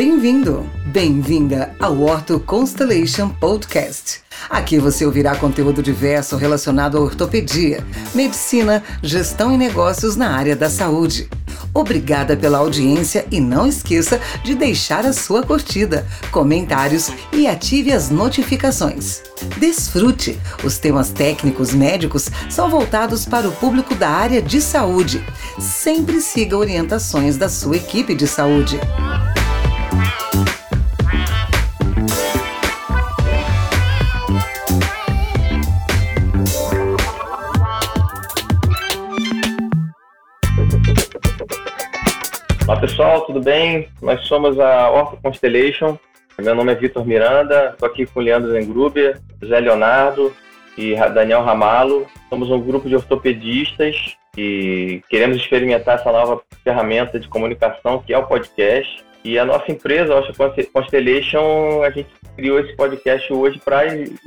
Bem-vindo, bem-vinda ao Orto Constellation Podcast. Aqui você ouvirá conteúdo diverso relacionado à ortopedia, medicina, gestão e negócios na área da saúde. Obrigada pela audiência e não esqueça de deixar a sua curtida, comentários e ative as notificações. Desfrute! Os temas técnicos médicos são voltados para o público da área de saúde. Sempre siga orientações da sua equipe de saúde. Pessoal, tudo bem? Nós somos a Ortho Constellation. Meu nome é Vitor Miranda, estou aqui com Leandro Zengruber, José Leonardo e Daniel Ramalo. Somos um grupo de ortopedistas e queremos experimentar essa nova ferramenta de comunicação que é o podcast. E a nossa empresa, a Constellation, a gente criou esse podcast hoje para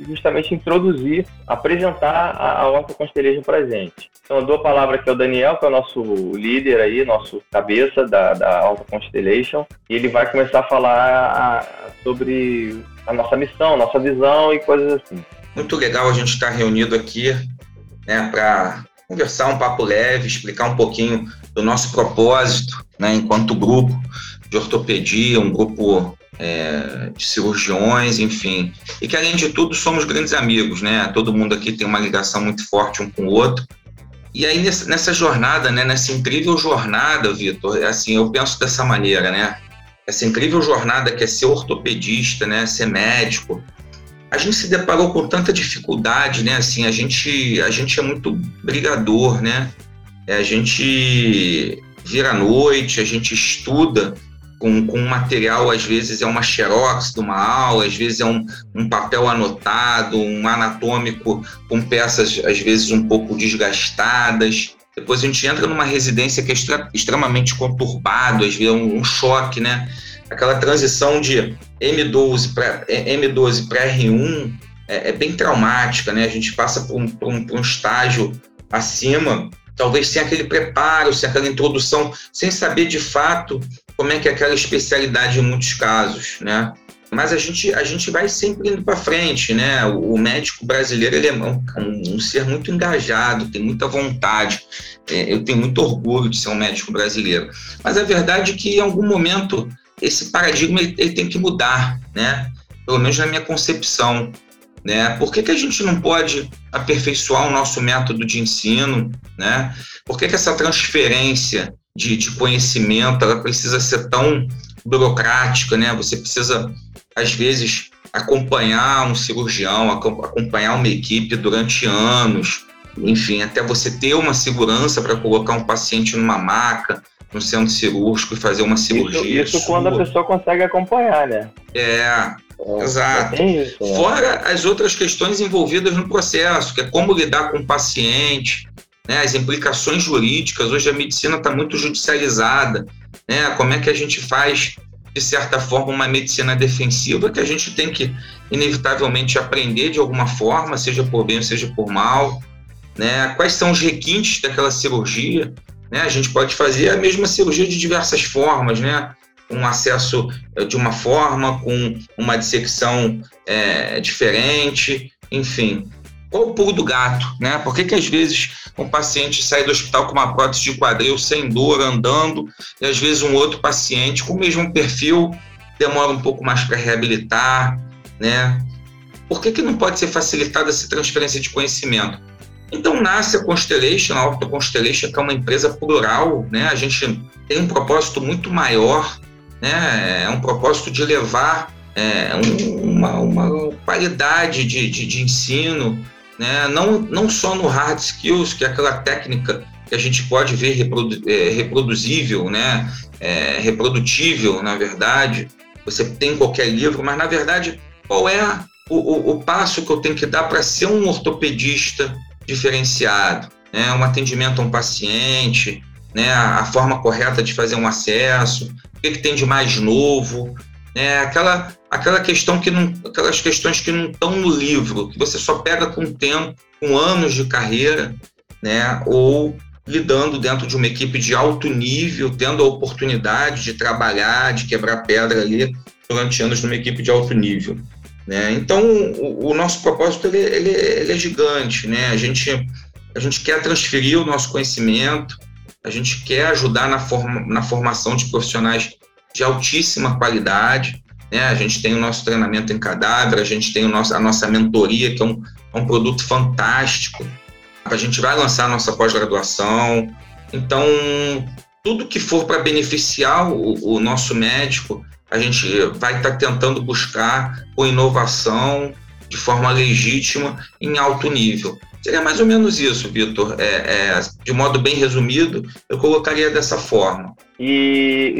justamente introduzir, apresentar a, a Constellation para a gente. Então eu dou a palavra aqui ao Daniel, que é o nosso líder aí, nosso cabeça da, da Constellation, e ele vai começar a falar sobre a nossa missão, nossa visão e coisas assim. Muito legal a gente estar reunido aqui né, para conversar um papo leve, explicar um pouquinho do nosso propósito né, enquanto grupo de ortopedia, um grupo é, de cirurgiões, enfim. E que, além de tudo, somos grandes amigos, né? Todo mundo aqui tem uma ligação muito forte um com o outro. E aí, nessa, jornada, né, nessa incrível jornada, Vitor, é assim, eu penso dessa maneira, né? Essa incrível jornada que é ser ortopedista, né, ser médico, a gente se deparou com tanta dificuldade, né? Assim, a gente, a gente é muito brigador, né? É, a gente vira à noite, a gente estuda com, com material, às vezes é uma xerox de uma aula, às vezes é um, um papel anotado, um anatômico com peças, às vezes, um pouco desgastadas. Depois a gente entra numa residência que é extra, extremamente conturbado, às vezes é um, um choque, né? Aquela transição de M12 para M12 para R1 é, é, bem traumática, né? A gente passa por um, por um, por um estágio acima talvez sem aquele preparo, sem aquela introdução, sem saber de fato como é que é aquela especialidade em muitos casos, né? Mas a gente, a gente vai sempre indo para frente, né? O, médico brasileiro ele é um, um, um, ser muito engajado, tem muita vontade. É, eu tenho muito orgulho de ser um médico brasileiro. Mas a verdade é que em algum momento esse paradigma ele, ele tem que mudar, né? Pelo menos na minha concepção. Né? Por que, que a gente não pode aperfeiçoar o nosso método de ensino? Né? Por que, que essa transferência de, de conhecimento ela precisa ser tão burocrática? Né? Você precisa, às vezes, acompanhar um cirurgião, acompanhar uma equipe durante anos, enfim, até você ter uma segurança para colocar um paciente numa maca, no centro cirúrgico e fazer uma cirurgia. Isso, isso quando a pessoa consegue acompanhar, né? É, é, Exato. Isso, né? Fora as outras questões envolvidas no processo, que é como lidar com o paciente, né, as implicações jurídicas. Hoje a medicina está muito judicializada. Né, como é que a gente faz, de certa forma, uma medicina defensiva que a gente tem que, inevitavelmente, aprender de alguma forma, seja por bem seja por mal. Né, quais são os requintes daquela cirurgia? Né, a gente pode fazer a mesma cirurgia de diversas formas, né? um acesso eh, de uma forma, com uma dissecção é, diferente, enfim. Qual o pulo do gato, né? Por que, que às vezes um paciente sai do hospital com uma prótese de quadril sem dor, andando, e às vezes um outro paciente com o mesmo perfil demora um pouco mais para reabilitar, né? Por que, que não pode ser facilitada essa transferência de conhecimento? Então nasce a Constellation, a Orto Constellation, que é uma empresa plural, né? A gente tem um propósito muito maior né? É um propósito de levar é, uma, uma, qualidade de, de, de, ensino, né? não, não só no hard skills, que é aquela técnica que a gente pode ver reprodu, é, reproduzível, né? É, reprodutível, na verdade, você tem qualquer livro, mas na verdade, qual é o, o, o passo que eu tenho que dar para ser um ortopedista diferenciado? Né? Um atendimento a um paciente, né? a forma correta de fazer um acesso, o que, que tem de mais novo, né? aquela, aquela questão que não, aquelas questões que não estão no livro, que você só pega com tempo, com anos de carreira, né? ou lidando dentro de uma equipe de alto nível, tendo a oportunidade de trabalhar, de quebrar pedra ali durante anos numa equipe de alto nível. Né? Então, o, o nosso propósito ele, ele, ele, é gigante. Né? A, gente, a gente quer transferir o nosso conhecimento, a gente quer ajudar na, forma, na formação de profissionais de altíssima qualidade. Né? A gente tem o nosso treinamento em cadáver, a gente tem o nosso, a nossa mentoria, que é um, é um produto fantástico. A gente vai lançar a nossa pós-graduação. Então, tudo que for para beneficiar o, o, nosso médico, a gente vai estar tá tentando buscar com inovação, de forma legítima, em alto nível. Seria mais ou menos isso, Vitor. É, é, de modo bem resumido, eu colocaria dessa forma. E,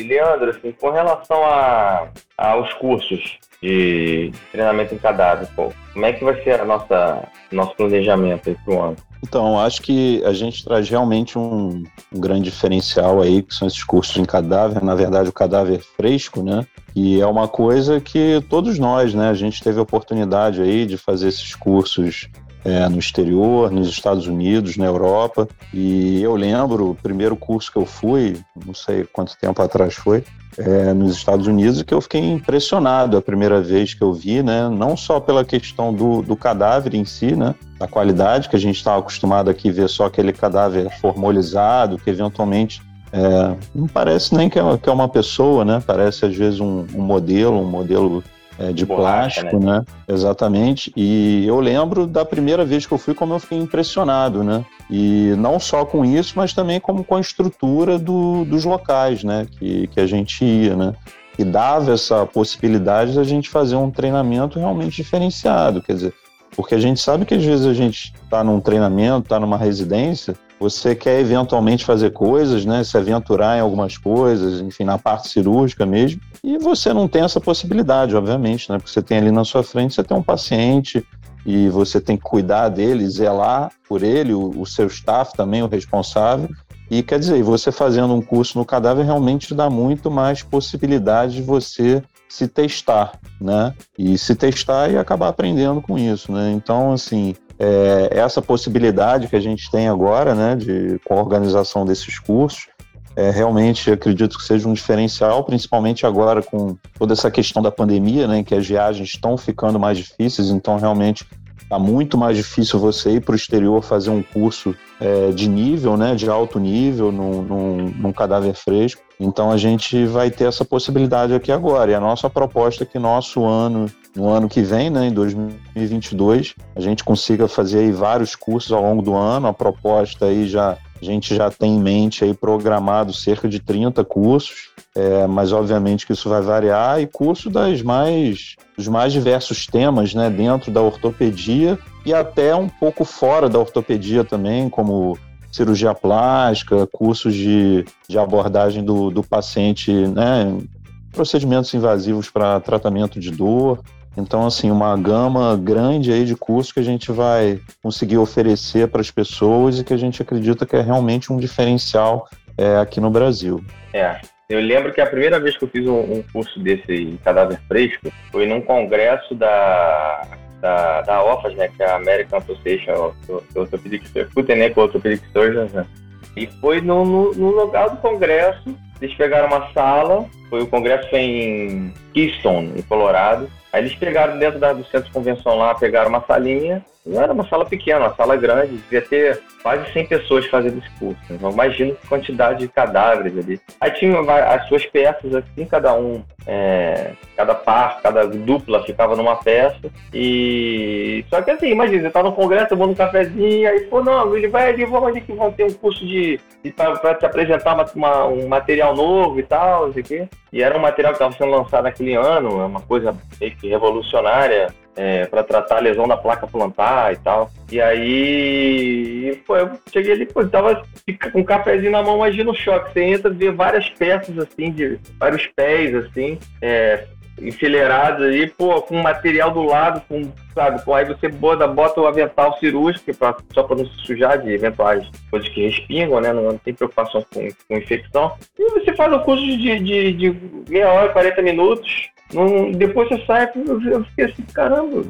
e Leandro, assim, com relação a, aos cursos de treinamento em cadáver, pô, como é que vai ser a nossa nosso planejamento para o ano? Então, acho que a gente traz realmente um, um, grande diferencial aí, que são esses cursos em cadáver, na verdade o cadáver fresco, né? E é uma coisa que todos nós, né, a gente teve a oportunidade aí de fazer esses cursos é, no exterior, nos Estados Unidos, na Europa. E eu lembro, o primeiro curso que eu fui, não sei quanto tempo atrás foi, é, nos Estados Unidos, que eu fiquei impressionado a primeira vez que eu vi, né? Não só pela questão do, do cadáver em si, né? Da qualidade, que a gente estava acostumado aqui ver só aquele cadáver formalizado, que eventualmente é, não parece nem que é, que é, uma pessoa, né? Parece às vezes um, um modelo, um modelo é, de Borracha, plástico, né? né? Exatamente. E eu lembro da primeira vez que eu fui, como eu fiquei impressionado, né? E não só com isso, mas também como com a estrutura do, dos locais, né? Que, que a gente ia, né? E dava essa possibilidade de a gente fazer um treinamento realmente diferenciado, quer dizer, porque a gente sabe que às vezes a gente está num treinamento, está numa residência, você quer eventualmente fazer coisas, né, se aventurar em algumas coisas, enfim, na parte cirúrgica mesmo, e você não tem essa possibilidade, obviamente, né, porque você tem ali na sua frente, você tem um paciente e você tem que cuidar dele, zelar por ele, o, o seu staff também, o responsável, e quer dizer, você fazendo um curso no cadáver realmente dá muito mais possibilidade de você se testar, né? E se testar e acabar aprendendo com isso, né? Então, assim, é, essa possibilidade que a gente tem agora, né, de, com a organização desses cursos, é, realmente acredito que seja um diferencial, principalmente agora com toda essa questão da pandemia, né, que as viagens estão ficando mais difíceis, então realmente Está muito mais difícil você ir para o exterior fazer um curso é, de nível, né, de alto nível, num, num, num, cadáver fresco. Então a gente vai ter essa possibilidade aqui agora. E a nossa proposta é que nosso ano, no ano que vem, né, em 2022, a gente consiga fazer aí vários cursos ao longo do ano. A proposta aí já a gente já tem em mente aí programado cerca de 30 cursos, é, mas obviamente que isso vai variar e curso das mais, dos mais diversos temas né, dentro da ortopedia e até um pouco fora da ortopedia também, como cirurgia plástica, cursos de, de abordagem do, do paciente, né, procedimentos invasivos para tratamento de dor. Então, assim, uma gama grande aí de cursos que a gente vai conseguir oferecer para as pessoas e que a gente acredita que é realmente um diferencial é, aqui no Brasil. É, eu lembro que a primeira vez que eu fiz um, curso desse em cadáver fresco foi num congresso da, da, da OFAS, né, que é a American Association of Orthopedic Surgeons, and Orthopedic Surgeons, né? E foi no, no, no lugar do congresso, eles pegaram uma sala, foi o congresso foi em Keystone, em Colorado, Aí eles pegaram dentro da, do centro de convenção lá, pegaram uma salinha, não era uma sala pequena, uma sala grande, devia ter quase 100 pessoas fazendo esse curso. Então, imagina a quantidade de cadáveres ali. Aí tinha as suas peças, assim, cada um, é, cada par, cada dupla ficava numa peça. E só que assim, imagina, você tá no congresso, tomando um cafezinho, aí, pô, não, ele vai ali, vamos ali que vão ter um curso de, de para te apresentar uma, uma, um material novo e tal, não sei o quê. E era um material que estava sendo lançado naquele ano, é uma coisa meio que revolucionária é, para tratar a lesão da placa plantar e tal. E aí, pô, eu cheguei ali, pô, tava com um cafezinho na mão, imagina o choque. Você entra, vê várias peças, assim, de vários pés, assim, é, enfileirados aí, pô, com material do lado, com, sabe, aí você bota, bota o avental cirúrgico, pra, só para não se sujar de eventuais coisas que respingam, né, não, não tem preocupação com, com infecção. E você faz o curso de, de, de meia hora, 40 minutos, Não, depois você sai, eu fiquei assim, caramba,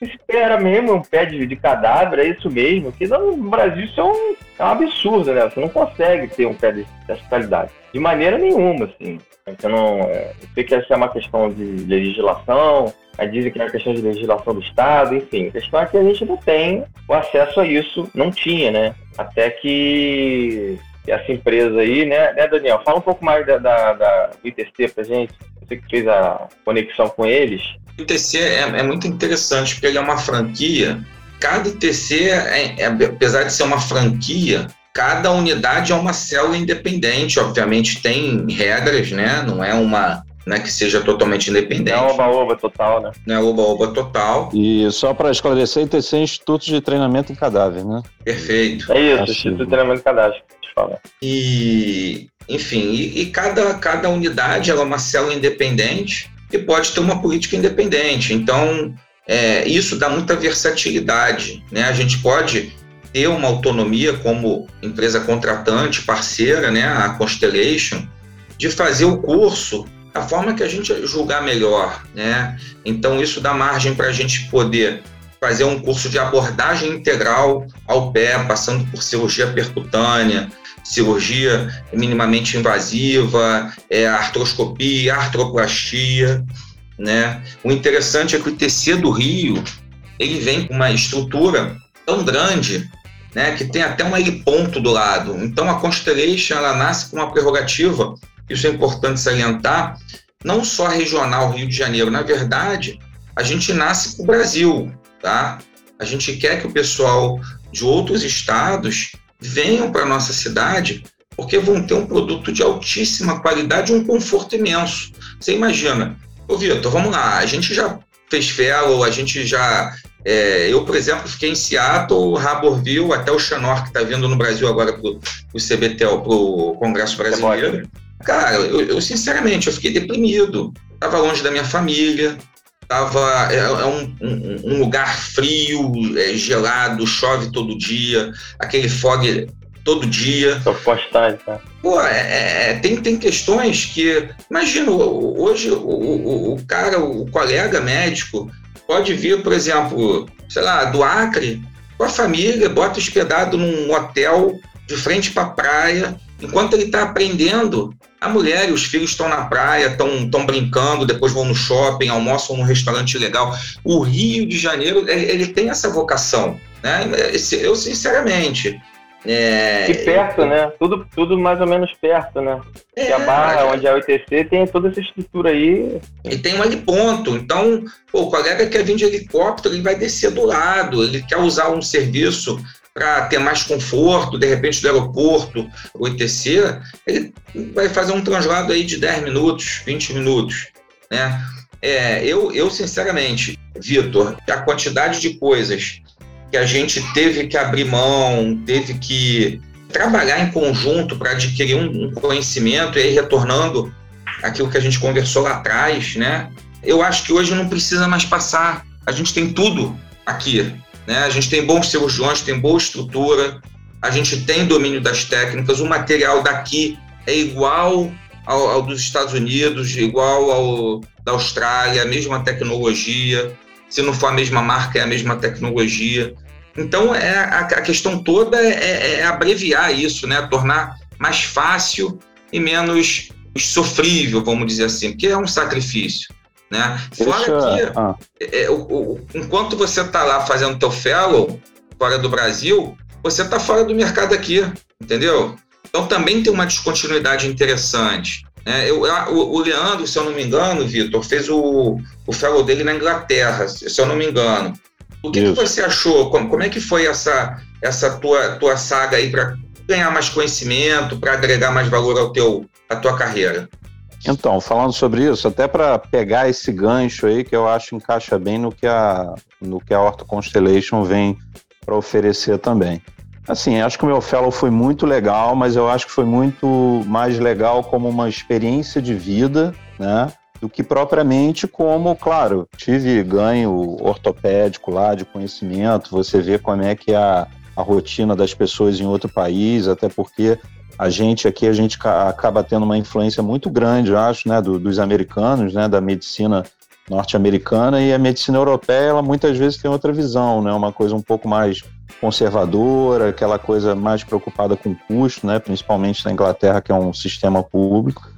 espera mesmo um pé de, de cadáver, é isso mesmo? Que no Brasil isso é um, é um absurdo, né? Você não consegue ter um pé dessa qualidade. De maneira nenhuma, assim. Então, não, é, eu sei que essa é uma questão de legislação, aí dizem que é uma questão de legislação do Estado, enfim. A questão é que a gente não tem o acesso a isso, não tinha, né? Até que essa empresa aí, né, né Daniel? Fala um pouco mais da, da, da ITC pra gente. Você que fez a conexão com eles. O ITC é, é muito interessante porque ele é uma franquia. Cada ITC, é, é, apesar de ser uma franquia, cada unidade é uma célula independente. Obviamente tem regras, né? Não é uma né, que seja totalmente independente. Não é oba-oba total, né? Não é oba-oba total. E só para esclarecer, ITC é Instituto de Treinamento em Cadáver, né? Perfeito. É isso, Instituto de Treinamento em Cadáver. E, enfim, e, e, cada, cada unidade é uma célula independente e pode ter uma política independente. Então, é, isso dá muita versatilidade. Né? A gente pode ter uma autonomia como empresa contratante, parceira, né? a Constellation, de fazer o curso da forma que a gente julgar melhor. Né? Então, isso dá margem para a gente poder fazer um curso de abordagem integral ao pé, passando por cirurgia percutânea, cirurgia minimamente invasiva, é, artroscopia, artroplastia, né? O interessante é que o TC do Rio, ele vem com uma estrutura tão grande, né, que tem até um heliponto do lado. Então a Constellation, ela nasce com uma prerrogativa, isso é importante salientar, não só regional Rio de Janeiro, na verdade, a gente nasce para o Brasil, tá? A gente quer que o pessoal de outros estados venham para a nossa cidade porque vão ter um produto de altíssima qualidade e um conforto imenso. Você imagina, ô Vitor, vamos lá, a gente já fez fellow, a gente já. É, eu, por exemplo, fiquei em Seattle, Harborville, até o Chanor, que está vindo no Brasil agora para o CBTL, para o Congresso Brasileiro. Cara, eu, eu, sinceramente, eu fiquei deprimido. Estava longe da minha família, Tava, é, é um, um, um, lugar frio, é, gelado, chove todo dia, aquele fog todo dia. Só postagem, tá? Pô, é, é, tem, tem questões que. Imagina, hoje o, o, o cara, o colega médico, pode vir, por exemplo, sei lá, do Acre, com a família, bota hospedado num hotel de frente para a praia, enquanto ele está aprendendo a mulher e os filhos estão na praia, estão brincando, depois vão no shopping, almoçam num restaurante legal. O Rio de Janeiro, ele tem essa vocação. Né? Eu, sinceramente. É... E perto, né? Tudo, tudo mais ou menos perto, né? É, a Barra, onde é o ITC, tem toda essa estrutura aí. E tem um heliponto. Então, pô, o colega quer vir de helicóptero, ele vai descer do lado, ele quer usar um serviço para ter mais conforto, de repente do aeroporto, o ITC, ele vai fazer um translado aí de 10 minutos, 20 minutos, né? É, eu, eu, sinceramente, Vitor, a quantidade de coisas que a gente teve que abrir mão, teve que trabalhar em conjunto para adquirir um, conhecimento e aí retornando aquilo que a gente conversou lá atrás, né? Eu acho que hoje não precisa mais passar. A gente tem tudo aqui. Né? A gente tem bons cirurgiões, tem boa estrutura, a gente tem domínio das técnicas, o material daqui é igual ao, ao dos Estados Unidos, igual ao da Austrália, a mesma tecnologia. Se não for a mesma marca, é a mesma tecnologia. Então, é, a, a questão toda é, é, é, abreviar isso, né? tornar mais fácil e menos sofrível, vamos dizer assim, porque é um sacrifício. Né? Fora que, ah. é, o, o, enquanto você está lá fazendo teu fellow fora do Brasil, você está fora do mercado aqui, entendeu? Então também tem uma descontinuidade interessante. Né? Eu, o, o, Leandro, se eu não me engano, Vitor, fez o, o fellow dele na Inglaterra, se eu não me engano. O que, que você achou? Como, como, é que foi essa, essa tua, tua saga aí para ganhar mais conhecimento, para agregar mais valor ao teu, à tua carreira? Então, falando sobre isso, até para pegar esse gancho aí que eu acho encaixa bem no que a, no que a Orto Constellation vem para oferecer também. Assim, acho que o meu fellow foi muito legal, mas eu acho que foi muito mais legal como uma experiência de vida, né? Do que propriamente como, claro, tive ganho ortopédico lá de conhecimento, você vê como é que é a, a rotina das pessoas em outro país, até porque a gente aqui, a gente acaba tendo uma influência muito grande, eu acho, né, do, dos americanos, né, da medicina norte-americana e a medicina europeia, ela muitas vezes tem outra visão, né, uma coisa um pouco mais conservadora, aquela coisa mais preocupada com custo, né, principalmente na Inglaterra, que é um sistema público.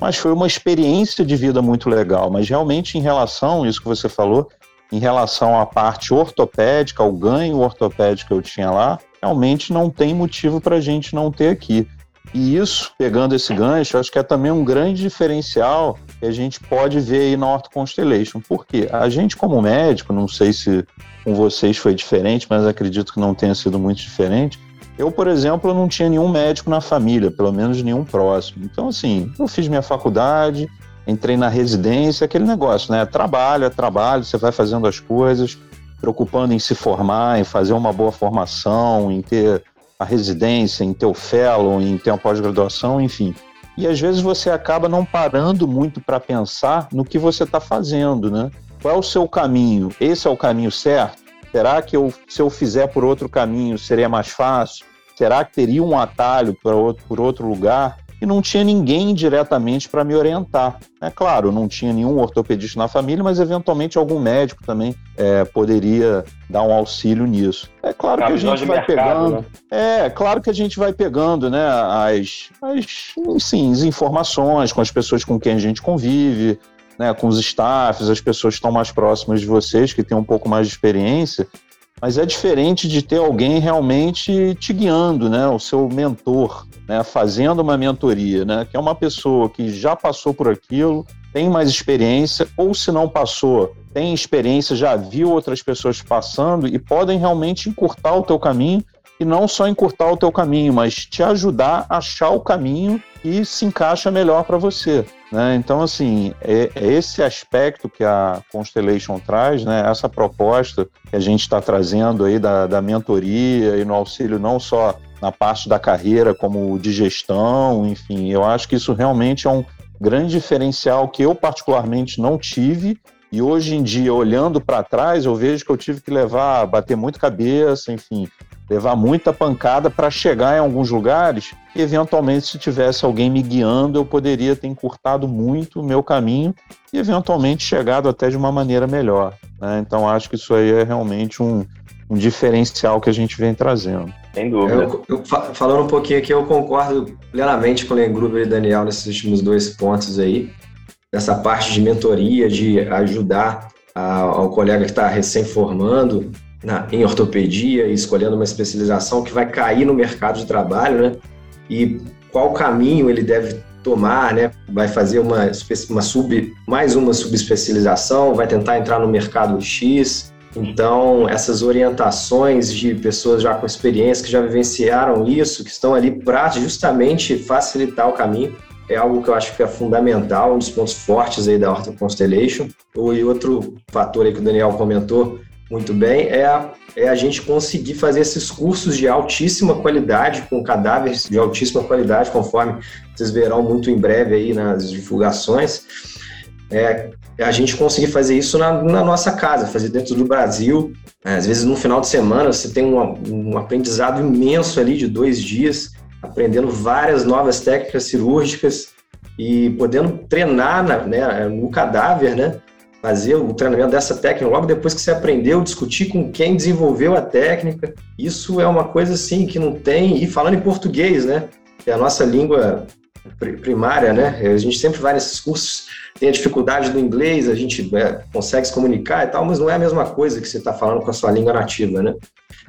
Mas foi uma experiência de vida muito legal. Mas realmente, em relação, isso que você falou, em relação à parte ortopédica, ao ganho ortopédico que eu tinha lá, realmente não tem motivo para a gente não ter aqui. E isso, pegando esse gancho, acho que é também um grande diferencial que a gente pode ver aí na Ortho Constellation. Por quê? A gente, como médico, não sei se com vocês foi diferente, mas acredito que não tenha sido muito diferente. Eu, por exemplo, não tinha nenhum médico na família, pelo menos nenhum próximo. Então, assim, eu fiz minha faculdade, entrei na residência, aquele negócio, né? Trabalho é trabalho, você vai fazendo as coisas, preocupando em se formar, em fazer uma boa formação, em ter a residência, em ter o fellow, em ter uma pós-graduação, enfim. E às vezes você acaba não parando muito para pensar no que você está fazendo, né? Qual é o seu caminho? Esse é o caminho certo? Será que eu, se eu fizer por outro caminho seria mais fácil? Será que teria um atalho por outro lugar? E não tinha ninguém diretamente para me orientar. É claro, não tinha nenhum ortopedista na família, mas eventualmente algum médico também é, poderia dar um auxílio nisso. É claro que a gente vai mercado, pegando. Né? É, claro que a gente vai pegando, né, as, as, sim, as informações com as pessoas com quem a gente convive, né, com os staffs, as pessoas que estão mais próximas de vocês, que têm um pouco mais de experiência, mas é diferente de ter alguém realmente te guiando, né? O seu mentor, né? Fazendo uma mentoria, né? Que é uma pessoa que já passou por aquilo, tem mais experiência, ou se não passou, tem experiência, já viu outras pessoas passando e podem realmente encurtar o teu caminho e não só encurtar o teu caminho, mas te ajudar a achar o caminho e se encaixa melhor para você. Né? Então, assim, é, é, esse aspecto que a Constellation traz, né? essa proposta que a gente está trazendo aí da, da mentoria e no auxílio não só na parte da carreira, como de gestão, enfim, eu acho que isso realmente é um grande diferencial que eu particularmente não tive e hoje em dia, olhando para trás, eu vejo que eu tive que levar, bater muito cabeça, enfim, levar muita pancada para chegar em alguns lugares e eventualmente se tivesse alguém me guiando eu poderia ter encurtado muito o meu caminho e eventualmente chegado até de uma maneira melhor né? então acho que isso aí é realmente um, um diferencial que a gente vem trazendo. Sem dúvida. Eu, eu, falando um pouquinho aqui eu concordo plenamente com o Lengruber e Daniel nesses últimos dois pontos aí. Dessa parte de mentoria de ajudar a, ao colega que está recém formando na, em ortopedia e escolhendo uma especialização que vai cair no mercado de trabalho, né? E qual caminho ele deve tomar, né? Vai fazer uma, uma sub, mais uma subespecialização, vai tentar entrar no mercado X. Então, essas orientações de pessoas já com experiência, que já vivenciaram isso, que estão ali para justamente facilitar o caminho, é algo que eu acho que é fundamental, um dos pontos fortes aí da Ortho Constellation. E outro fator aí que o Daniel comentou, muito bem, é a, é a gente conseguir fazer esses cursos de altíssima qualidade, com cadáveres de altíssima qualidade, conforme vocês verão muito em breve aí nas divulgações. É, a gente conseguir fazer isso na, na, nossa casa, fazer dentro do Brasil. É, às vezes, no final de semana, você tem um, um aprendizado imenso ali de dois dias, aprendendo várias novas técnicas cirúrgicas e podendo treinar na, né, no cadáver, né? Fazer o treinamento dessa técnica logo depois que você aprendeu, discutir com quem desenvolveu a técnica. Isso é uma coisa assim que não tem. E falando em português, né? Que é a nossa língua primária, né? A gente sempre vai nesses cursos, tem a dificuldade do inglês, a gente é, consegue se comunicar e tal, mas não é a mesma coisa que você está falando com a sua língua nativa, né?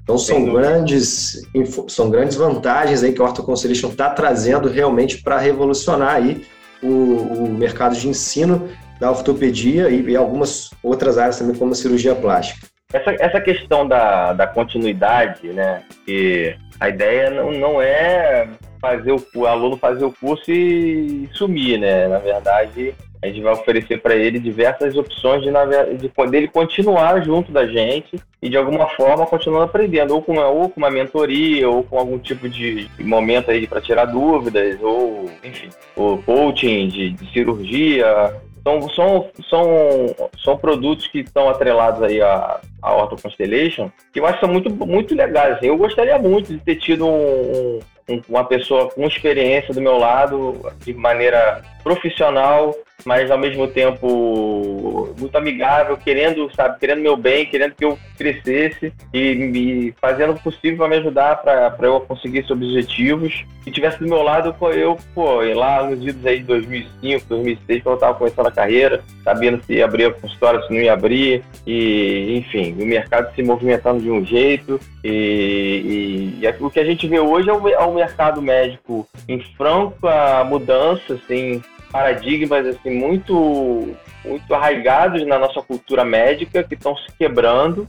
Então são grandes, são grandes vantagens aí que a Ortho Conciliation está trazendo realmente para revolucionar aí o, o mercado de ensino da ortopedia e, e, algumas outras áreas também, como a cirurgia plástica. Essa, essa questão da, da continuidade, né? Que a ideia não, não é fazer o, o aluno fazer o curso e sumir, né? Na verdade, a gente vai oferecer para ele diversas opções de, de poder ele continuar junto da gente e de alguma forma continuar aprendendo, ou com, uma, ou com uma mentoria, ou com algum tipo de momento aí para tirar dúvidas, ou enfim, o coaching de, de cirurgia, são, são, são, são produtos que estão atrelados aí à, à Ortho Constellation, que eu acho que são muito, muito legais. Assim. Eu gostaria muito de ter tido um, uma pessoa com experiência do meu lado, de maneira profissional, mas ao mesmo tempo muito amigável, querendo, sabe, querendo meu bem, querendo que eu crescesse e me fazendo o possível para me ajudar para eu conseguir esses objetivos. E tivesse do meu lado, eu, pô, lá nos idos aí de 2005, 2006, quando eu estava começando a carreira, sabendo se ia abrir a consultório, se não ia abrir, e enfim, o mercado se movimentando de um jeito. E, e, e o que a gente vê hoje é o, é o mercado médico em franca mudança, assim, paradigmas assim muito muito arraigados na nossa cultura médica que estão se quebrando.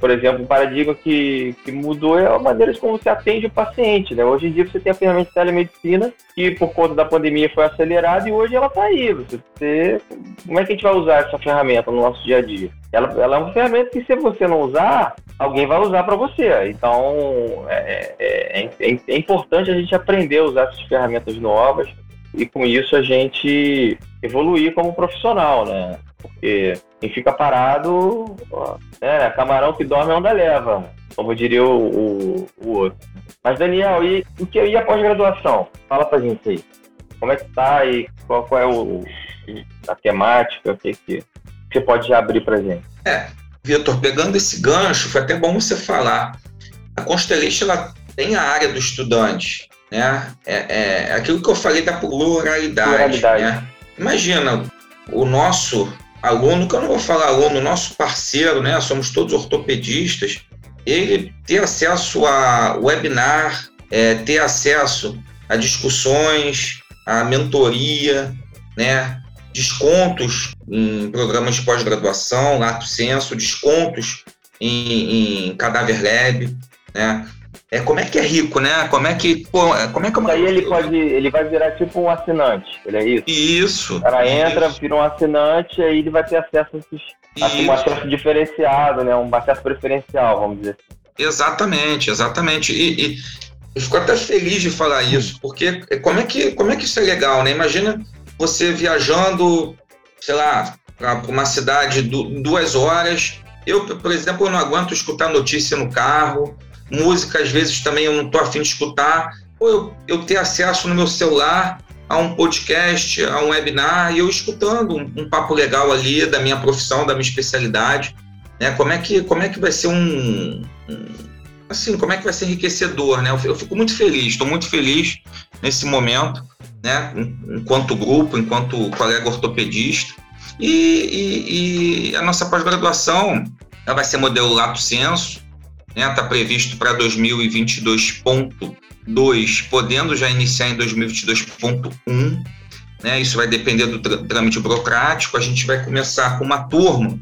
Por exemplo, um paradigma que, que mudou é a maneira como você atende o paciente. Né? Hoje em dia você tem a ferramenta de telemedicina que por conta da pandemia foi acelerada e hoje ela está aí. Você, você, como é que a gente vai usar essa ferramenta no nosso dia a dia? Ela, ela é uma ferramenta que se você não usar, alguém vai usar para você. Então é, é, é, é importante a gente aprender a usar essas ferramentas novas e com isso a gente evoluir como profissional, né? Porque quem fica parado, né? Camarão que dorme onda leva, como diria o, o, o outro. Mas Daniel, e o que e a pós-graduação? Fala pra gente aí. Como é que tá e qual, qual é o, a temática, o que, que você pode já abrir pra gente? É, Vitor, pegando esse gancho, foi até bom você falar. A Constellation ela tem a área do estudante, né? É, é, é aquilo que eu falei da pluralidade. pluralidade. Né? Imagina o nosso aluno, que eu não vou falar aluno, nosso parceiro, né? Somos todos ortopedistas. Ele ter acesso a webinar, é, ter acesso a discussões, a mentoria, né? Descontos em programas de pós-graduação, lato senso, descontos em, em cadáver lab, né? É, como é que é rico, né? Como é que. Pô, é, como é que é Aí ele pode. Ele vai virar tipo um assinante. Ele é isso? Isso. O cara entra, isso. vira um assinante, aí ele vai ter acesso a esses, um acesso diferenciado, né? Um acesso preferencial, vamos dizer assim. Exatamente, exatamente. E, e eu fico até feliz de falar isso, porque como é que, como é que isso é legal, né? Imagina você viajando, sei lá, para uma cidade duas horas. Eu, por exemplo, não aguento escutar notícia no carro música, às vezes também eu não estou afim de escutar, ou eu, eu ter acesso no meu celular a um podcast, a um webinar, e eu escutando um, um papo legal ali da minha profissão, da minha especialidade, né? Como é que, como é que vai ser um, um assim, como é que vai ser enriquecedor, né? Eu, eu fico muito feliz, estou muito feliz nesse momento, né? Enquanto grupo, enquanto colega ortopedista, e, e, e a nossa pós-graduação ela vai ser modelo lato senso, está né, previsto para 2022.2, podendo já iniciar em 2022.1. Né, isso vai depender do trâmite burocrático. A gente vai começar com uma turma,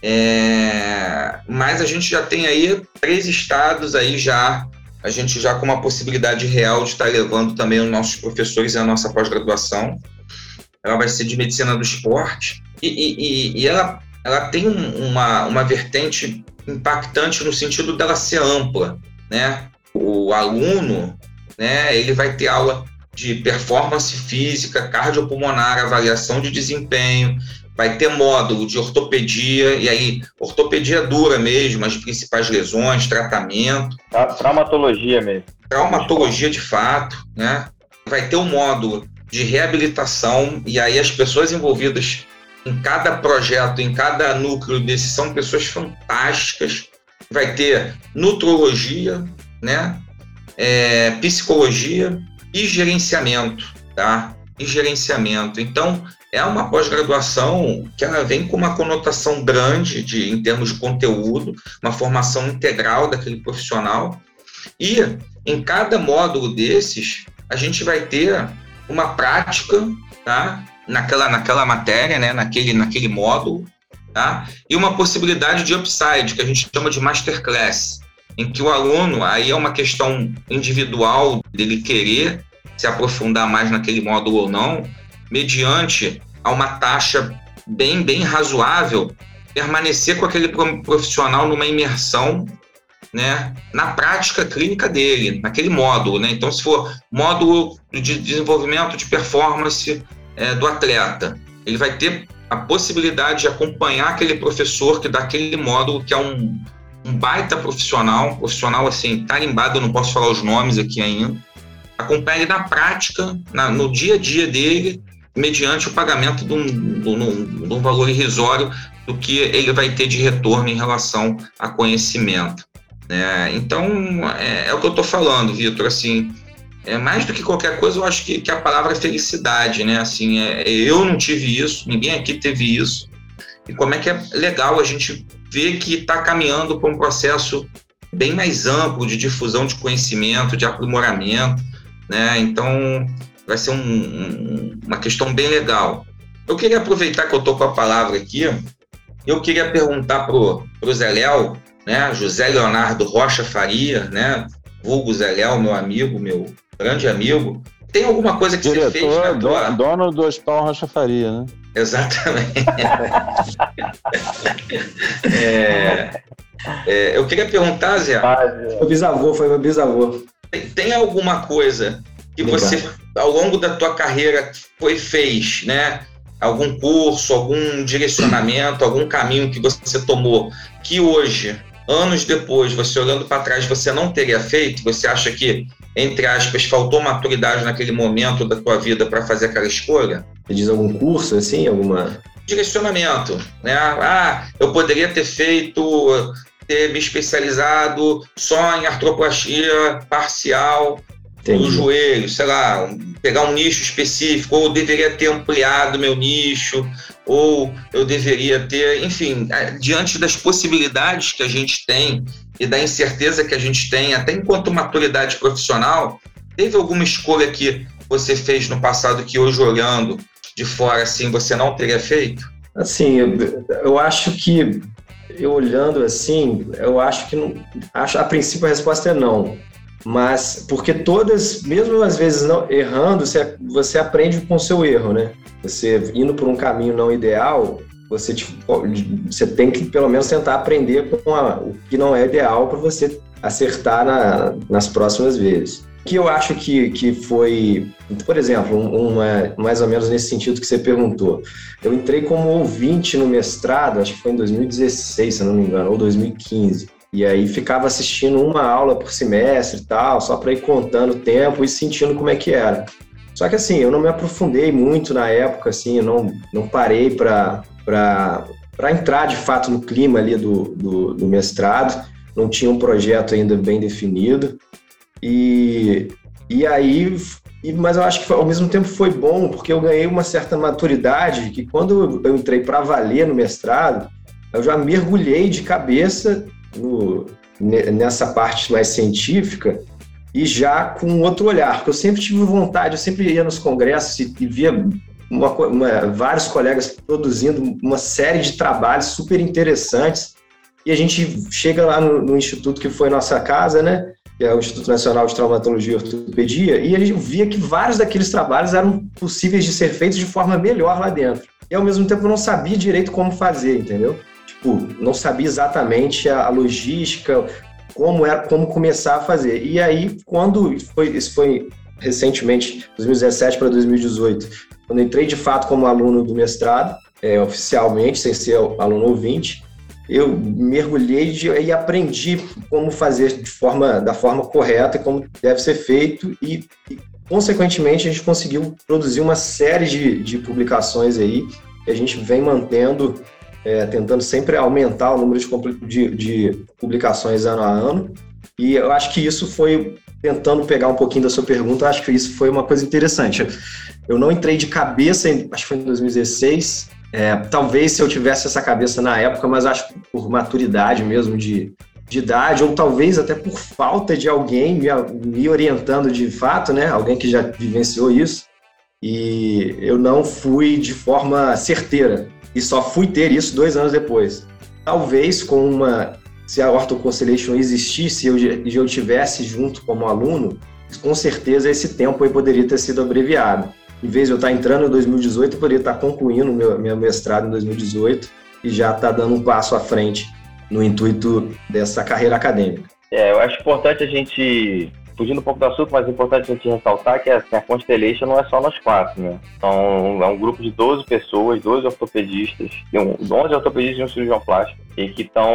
é, mas a gente já tem aí três estados aí já, a gente já com uma possibilidade real de estar levando também os nossos professores a nossa pós-graduação. Ela vai ser de medicina do esporte e, e, e ela, ela tem uma, uma vertente impactante no sentido dela ser ampla, né? O aluno, né, ele vai ter aula de performance física, cardiopulmonar, avaliação de desempenho, vai ter módulo de ortopedia, e aí, ortopedia dura mesmo, as principais lesões, tratamento. Traumatologia mesmo. Traumatologia de fato, né? Vai ter um módulo de reabilitação, e aí as pessoas envolvidas em cada projeto, em cada núcleo desses, são pessoas fantásticas. Vai ter nutrologia, né? É, psicologia e gerenciamento, tá? E gerenciamento. Então, é uma pós-graduação que ela vem com uma conotação grande de, em termos de conteúdo, uma formação integral daquele profissional. E em cada módulo desses, a gente vai ter uma prática, tá? Naquela, naquela matéria, né, naquele, naquele módulo, tá? e uma possibilidade de upside, que a gente chama de masterclass, em que o aluno, aí é uma questão individual dele querer se aprofundar mais naquele módulo ou não, mediante a uma taxa bem, bem razoável, permanecer com aquele profissional numa imersão né, na prática clínica dele, naquele módulo. Né? Então, se for módulo de desenvolvimento de performance é, do atleta. Ele vai ter a possibilidade de acompanhar aquele professor que dá aquele módulo, que é um, um baita profissional, um profissional assim, tarimbado, eu não posso falar os nomes aqui ainda, acompanhar ele na prática, na, no dia a dia dele, mediante o pagamento de um, de, de um, valor irrisório do que ele vai ter de retorno em relação a conhecimento. Né? Então, é, é, o que eu estou falando, Vitor, assim, é mais do que qualquer coisa, eu acho que, que a palavra é felicidade, né? Assim, é, eu não tive isso, ninguém aqui teve isso. E como é que é legal a gente ver que está caminhando para um processo bem mais amplo de difusão de conhecimento, de aprimoramento, né? Então, vai ser um, um, uma questão bem legal. Eu queria aproveitar que eu estou com a palavra aqui, eu queria perguntar para o Zé Léo, né, José Leonardo Rocha Faria, né, vulgo Zé Léo, meu amigo, meu grande amigo, tem alguma coisa que Diretor, você fez na tua... dono do Hospital Rocha Faria, né? Exatamente. é, é, eu queria perguntar, Zé. Foi bisavô, foi meu bisavô. Tem, tem alguma coisa que você, ao longo da tua carreira, foi fez, né? Algum curso, algum direcionamento, algum caminho que você tomou, que hoje, anos depois, você olhando para trás, você não teria feito? Você acha que, entre aspas, faltou maturidade naquele momento da tua vida para fazer aquela escolha? Você diz algum curso, assim, alguma direcionamento, né? Ah, eu poderia ter feito, ter me especializado só em artroplastia parcial Entendi. do joelho, sei lá, pegar um nicho específico, ou eu deveria ter ampliado meu nicho, ou eu deveria ter, enfim, é, diante das possibilidades que a gente tem e da incerteza que a gente tem, até enquanto maturidade profissional, teve alguma escolha que você fez no passado que hoje olhando de fora assim você não teria feito? Assim, eu, eu acho que eu olhando assim, eu acho que não, acho a princípio a resposta é não mas porque todas, mesmo às vezes não errando, você, você aprende com o seu erro, né? Você indo por um caminho não ideal, você, tipo, você tem que pelo menos tentar aprender com a, o que não é ideal para você acertar na, nas próximas vezes. O que eu acho que, que foi, por exemplo, uma, mais ou menos nesse sentido que você perguntou. Eu entrei como ouvinte no mestrado, acho que foi em 2016, se não me engano, ou 2015. E aí ficava assistindo uma aula por semestre e tal, só para ir contando o tempo e sentindo como é que era. Só que assim, eu não me aprofundei muito na época, assim, eu não, não parei para entrar de fato no clima ali do, do, do mestrado, não tinha um projeto ainda bem definido. E, e aí, mas eu acho que ao mesmo tempo foi bom, porque eu ganhei uma certa maturidade que quando eu entrei para valer no mestrado, eu já mergulhei de cabeça no, nessa parte mais científica e já com outro olhar, porque eu sempre tive vontade, eu sempre ia nos congressos e, e via uma, uma, vários colegas produzindo uma série de trabalhos super interessantes e a gente chega lá no, no, instituto que foi nossa casa, né, que é o Instituto Nacional de Traumatologia e Ortopedia, e a gente via que vários daqueles trabalhos eram possíveis de ser feitos de forma melhor lá dentro. E ao mesmo tempo eu não sabia direito como fazer, entendeu? Tipo, não sabia exatamente a, a logística, como era, como começar a fazer. E aí, quando foi, isso foi recentemente, 2017 para 2018, quando entrei de fato como aluno do mestrado, é, oficialmente, sem ser aluno ouvinte, eu mergulhei de, e aprendi como fazer de forma, da forma correta, como deve ser feito e, e consequentemente, a gente conseguiu produzir uma série de, de publicações aí que a gente vem mantendo é, tentando sempre aumentar o número de, de, de, publicações ano a ano. E eu acho que isso foi, tentando pegar um pouquinho da sua pergunta, acho que isso foi uma coisa interessante. Eu não entrei de cabeça, em, acho que foi em 2016. É, talvez se eu tivesse essa cabeça na época, mas acho que por maturidade mesmo de, de idade, ou talvez até por falta de alguém me, me orientando de fato, né? Alguém que já vivenciou isso. E eu não fui de forma certeira e só fui ter isso dois anos depois. Talvez com uma, se a Ortho existisse e eu, eu tivesse junto como aluno, com certeza esse tempo aí poderia ter sido abreviado. Em vez de eu estar entrando em 2018, eu poderia estar concluindo meu, meu mestrado em 2018 e já estar dando um passo à frente no intuito dessa carreira acadêmica. É, eu acho importante a gente fugindo um pouco do assunto, mas é importante a gente ressaltar que a, a Constellation não é só nós quatro, né? Então, é um grupo de 12 pessoas, 12 ortopedistas, um, 11 ortopedistas e um cirurgião plástico, e que estão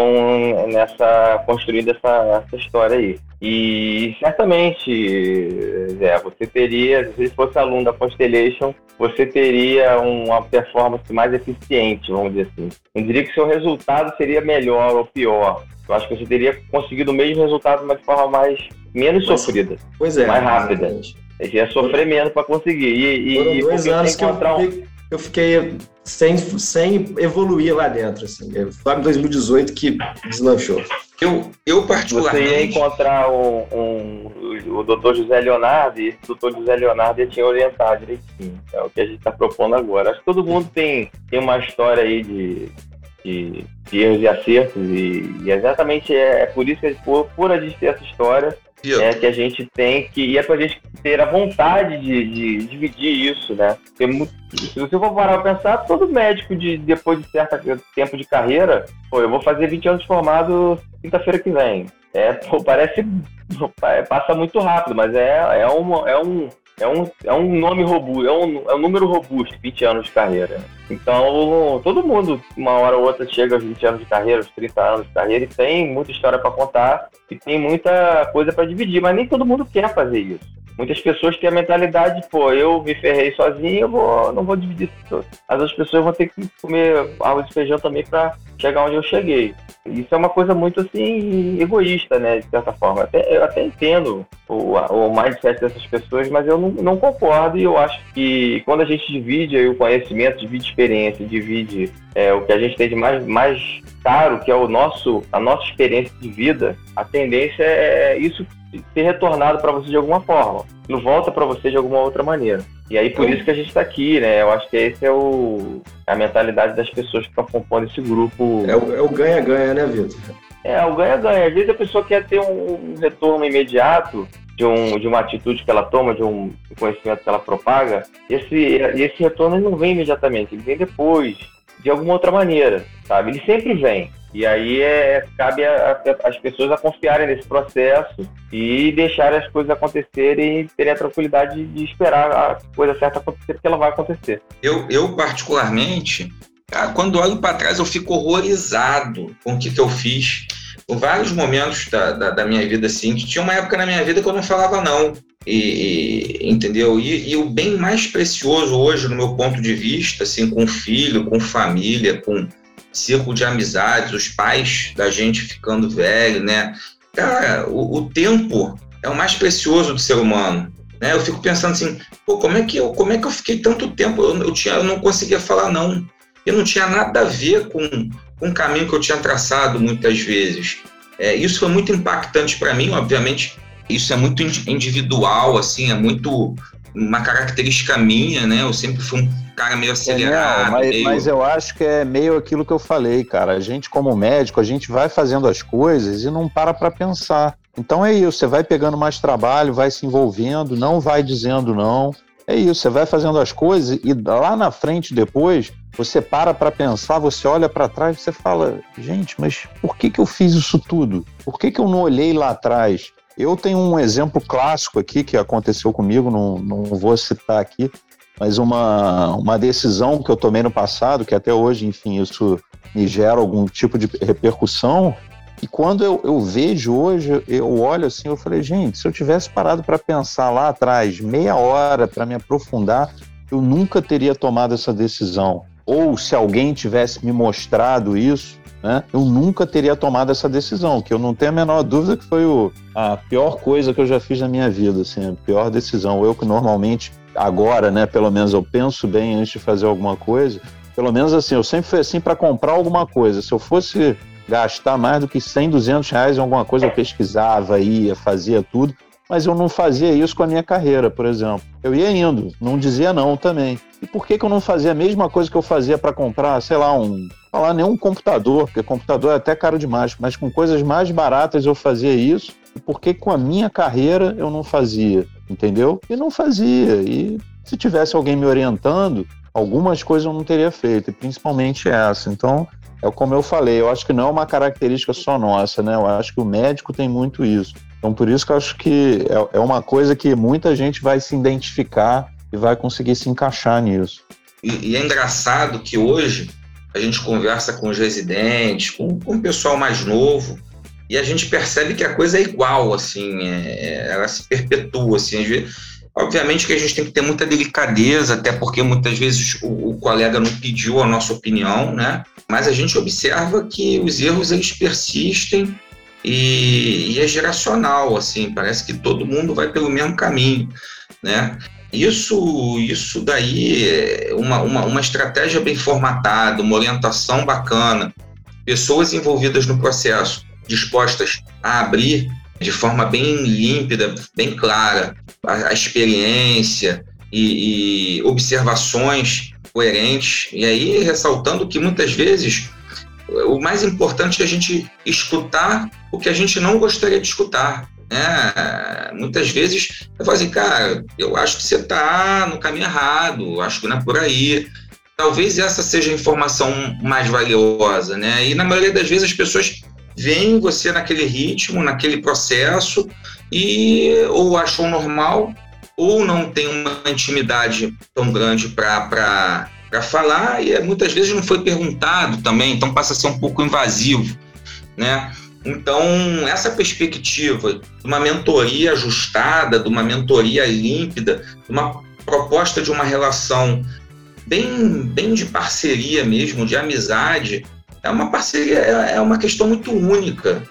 nessa, construindo essa, essa história aí. E certamente, Zé, você teria, se fosse aluno da Constellation, você teria uma performance mais eficiente, vamos dizer assim. Não diria que seu resultado seria melhor ou pior. Eu acho que você teria conseguido o mesmo resultado, mas de forma mais menos pois, sofrida, pois é, mais rápida. Você ia sofrer menos para conseguir. E, Foram e, dois anos que eu, um... eu fiquei sem, sem evoluir lá dentro. Assim. Foi em 2018 que deslanchou. Eu, eu particularmente... Você ia encontrar um, um, o doutor José Leonardo, e esse doutor José Leonardo ia te orientar direitinho. É o que a gente está propondo agora. Acho que todo mundo tem, tem uma história aí de, de, de erros e acertos, e, e exatamente é, é, por isso que, por, por a gente ter essa história, é que a gente tem que. E é pra gente ter a vontade de, de dividir isso, né? Porque, se você for parar pra pensar, todo médico, de, depois de certo tempo de carreira, pô, eu vou fazer 20 anos de formado quinta-feira que vem. É, pô, parece. Passa muito rápido, mas é, é, uma, é um é um, é um nome robusto, é um, é um número robusto, 20 anos de carreira. Então, todo mundo, uma hora ou outra, chega aos 20 anos de carreira, aos 30 anos de carreira, e tem muita história para contar, e tem muita coisa para dividir, mas nem todo mundo quer fazer isso. Muitas pessoas têm a mentalidade, pô, eu me ferrei sozinho, eu vou, não vou dividir. As outras pessoas vão ter que comer arroz e feijão também para chegar onde eu cheguei. Isso é uma coisa muito assim egoísta, né, de certa forma. Até, eu até entendo o, o mindset dessas pessoas, mas eu não, não concordo e eu acho que quando a gente divide o conhecimento, divide experiência, divide é, o que a gente tem de mais, mais caro, que é o nosso, a nossa experiência de vida, a tendência é isso ser retornado para você de alguma forma. Não volta para você de alguma outra maneira. E aí por isso que a gente está aqui, né? Eu acho que esse é o a mentalidade das pessoas que estão compondo esse grupo. É o é ganha-ganha, né, Vitor? É, o ganha-ganha. Às vezes a pessoa quer ter um, retorno imediato de, um, de uma atitude que ela toma, de um conhecimento que ela propaga, e esse, esse retorno não vem imediatamente, ele vem depois, de alguma outra maneira, sabe? Ele sempre vem. E aí é, cabe às pessoas a confiarem nesse processo e deixarem as coisas acontecerem e terem a tranquilidade de esperar a coisa certa acontecer, porque ela vai acontecer. Eu, eu particularmente, quando olho para trás, eu fico horrorizado com o que, que eu fiz. Vários momentos da, da, da, minha vida, assim, que tinha uma época na minha vida que eu não falava não. E, e entendeu? E, e, o bem mais precioso hoje, no meu ponto de vista, assim, com filho, com família, com círculo de amizades, os pais da gente ficando velho, né? Cara, o, o tempo é o mais precioso do ser humano. Né? Eu fico pensando assim, pô, como é que eu, como é que eu fiquei tanto tempo? Eu, eu, tinha, eu não conseguia falar não. E não tinha nada a ver com, com o caminho que eu tinha traçado muitas vezes. É, isso foi muito impactante para mim, obviamente. Isso é muito individual, assim, é muito uma característica minha, né? Eu sempre fui um cara meio acelerado. É, mas, meio... mas, eu acho que é meio aquilo que eu falei, cara. A gente, como médico, a gente vai fazendo as coisas e não para para pensar. Então é isso, você vai pegando mais trabalho, vai se envolvendo, não vai dizendo não. É isso, você vai fazendo as coisas e lá na frente, depois, você para para pensar, você olha para trás e você fala: gente, mas por que, que eu fiz isso tudo? Por que, que eu não olhei lá atrás? Eu tenho um exemplo clássico aqui que aconteceu comigo, não, não vou citar aqui, mas uma, uma decisão que eu tomei no passado, que até hoje, enfim, isso me gera algum tipo de repercussão. E quando eu, eu vejo hoje, eu olho assim, eu falei, gente, se eu tivesse parado para pensar lá atrás, meia hora para me aprofundar, eu nunca teria tomado essa decisão. Ou se alguém tivesse me mostrado isso, né, eu nunca teria tomado essa decisão, que eu não tenho a menor dúvida que foi o, a pior coisa que eu já fiz na minha vida, assim, a pior decisão. Eu que normalmente, agora, né, pelo menos eu penso bem antes de fazer alguma coisa, pelo menos assim, eu sempre fui assim para comprar alguma coisa. Se eu fosse gastar mais do que 100, 200 reais em alguma coisa, eu pesquisava, ia, fazia tudo, mas eu não fazia isso com a minha carreira, por exemplo. Eu ia indo, não dizia não também. E por que, que eu não fazia a mesma coisa que eu fazia para comprar, sei lá, um. Falar nenhum computador, porque computador é até caro demais, mas com coisas mais baratas eu fazia isso. E por que com a minha carreira eu não fazia? Entendeu? E não fazia. E se tivesse alguém me orientando, algumas coisas eu não teria feito, e principalmente essa. Então, é como eu falei, eu acho que não é uma característica só nossa, né? Eu acho que o médico tem muito isso. Então, por isso que eu acho que é, é uma coisa que muita gente vai se identificar e vai conseguir se encaixar nisso. E, e é engraçado que hoje a gente conversa com os residentes, com, com o pessoal mais novo, e a gente percebe que a coisa é igual, assim, é, é ela se perpetua, assim, vezes, obviamente que a gente tem que ter muita delicadeza, até porque muitas vezes o, o, colega não pediu a nossa opinião, né, mas a gente observa que os erros, eles persistem e, e é geracional, assim, parece que todo mundo vai pelo mesmo caminho, né, isso, isso daí é uma, uma, uma estratégia bem formatada, uma orientação bacana, pessoas envolvidas no processo dispostas a abrir de forma bem límpida, bem clara, a, a experiência e, e, observações coerentes. E aí, ressaltando que muitas vezes o mais importante é a gente escutar o que a gente não gostaria de escutar. Né? Muitas vezes eu falo assim, cara, eu acho que você está no caminho errado, acho que não é por aí. Talvez essa seja a informação mais valiosa, né? E na maioria das vezes as pessoas veem você naquele ritmo, naquele processo, e ou acham normal, ou não tem uma intimidade tão grande para falar, e muitas vezes não foi perguntado também, então passa a ser um pouco invasivo, né? Então, essa perspectiva de uma mentoria ajustada, de uma mentoria límpida, de uma proposta de uma relação bem, bem de parceria mesmo, de amizade, é uma parceria, é, é uma questão muito única.